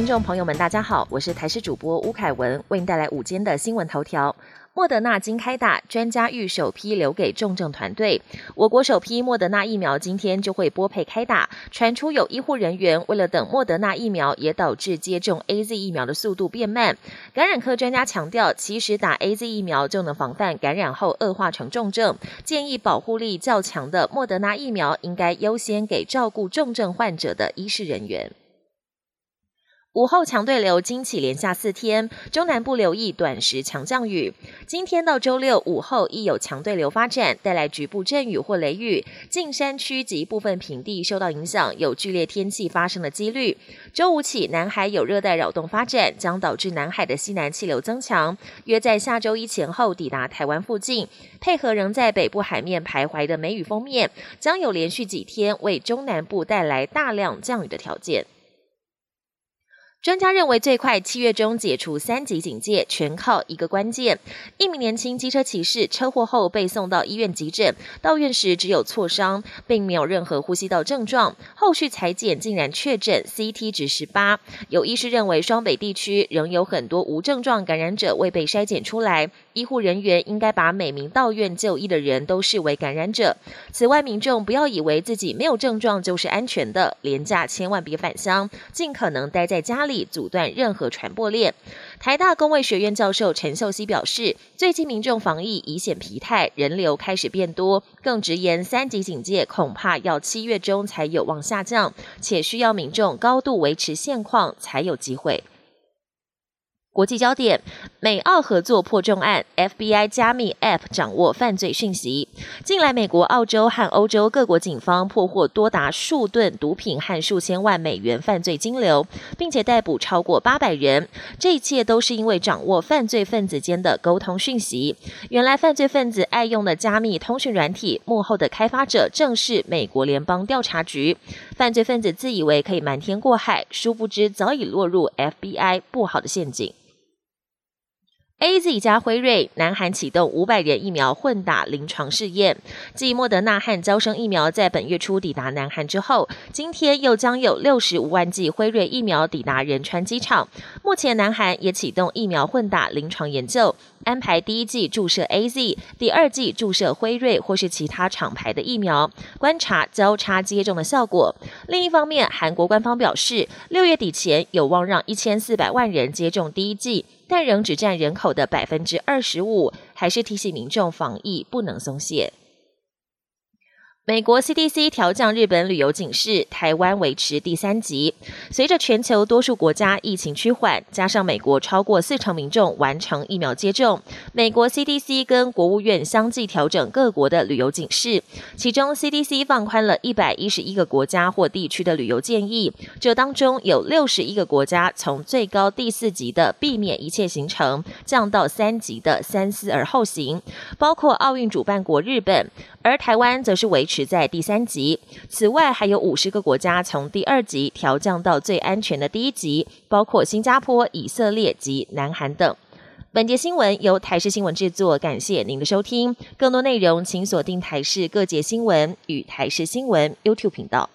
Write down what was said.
听众朋友们，大家好，我是台视主播吴凯文，为您带来午间的新闻头条。莫德纳今开打，专家预首批留给重症团队。我国首批莫德纳疫苗今天就会拨配开打，传出有医护人员为了等莫德纳疫苗，也导致接种 A Z 疫苗的速度变慢。感染科专家强调，其实打 A Z 疫苗就能防范感染后恶化成重症，建议保护力较强的莫德纳疫苗应该优先给照顾重症患者的医师人员。午后强对流惊起，连下四天，中南部留意短时强降雨。今天到周六午后亦有强对流发展，带来局部阵雨或雷雨，近山区及部分平地受到影响，有剧烈天气发生的几率。周五起，南海有热带扰动发展，将导致南海的西南气流增强，约在下周一前后抵达台湾附近，配合仍在北部海面徘徊的梅雨封面，将有连续几天为中南部带来大量降雨的条件。专家认为，最快七月中解除三级警戒，全靠一个关键：一名年轻机车骑士车祸后被送到医院急诊，到院时只有挫伤，并没有任何呼吸道症状。后续裁剪竟然确诊 CT 值十八。有医师认为，双北地区仍有很多无症状感染者未被筛检出来，医护人员应该把每名到院就医的人都视为感染者。此外，民众不要以为自己没有症状就是安全的，廉价千万别返乡，尽可能待在家里。阻断任何传播链。台大工卫学院教授陈秀熙表示，最近民众防疫已显疲态，人流开始变多，更直言三级警戒恐怕要七月中才有望下降，且需要民众高度维持现况才有机会。国际焦点：美澳合作破重案，FBI 加密 App 掌握犯罪讯息。近来，美国、澳洲和欧洲各国警方破获多达数吨毒品和数千万美元犯罪金流，并且逮捕超过八百人。这一切都是因为掌握犯罪分子间的沟通讯息。原来，犯罪分子爱用的加密通讯软体幕后的开发者正是美国联邦调查局。犯罪分子自以为可以瞒天过海，殊不知早已落入 FBI 不好的陷阱。A Z 加辉瑞，南韩启动五百人疫苗混打临床试验。继莫德纳和交生疫苗在本月初抵达南韩之后，今天又将有六十五万剂辉瑞疫苗抵达仁川机场。目前，南韩也启动疫苗混打临床研究，安排第一剂注射 A Z，第二剂注射辉瑞或是其他厂牌的疫苗，观察交叉接种的效果。另一方面，韩国官方表示，六月底前有望让一千四百万人接种第一剂。但仍只占人口的百分之二十五，还是提醒民众防疫不能松懈。美国 CDC 调降日本旅游警示，台湾维持第三级。随着全球多数国家疫情趋缓，加上美国超过四成民众完成疫苗接种，美国 CDC 跟国务院相继调整各国的旅游警示。其中，CDC 放宽了一百一十一个国家或地区的旅游建议，这当中有六十一个国家从最高第四级的避免一切行程降到三级的三思而后行，包括奥运主办国日本，而台湾则是维持。在第三级，此外还有五十个国家从第二级调降到最安全的第一级，包括新加坡、以色列及南韩等。本节新闻由台视新闻制作，感谢您的收听。更多内容请锁定台视各界新闻与台视新闻 YouTube 频道。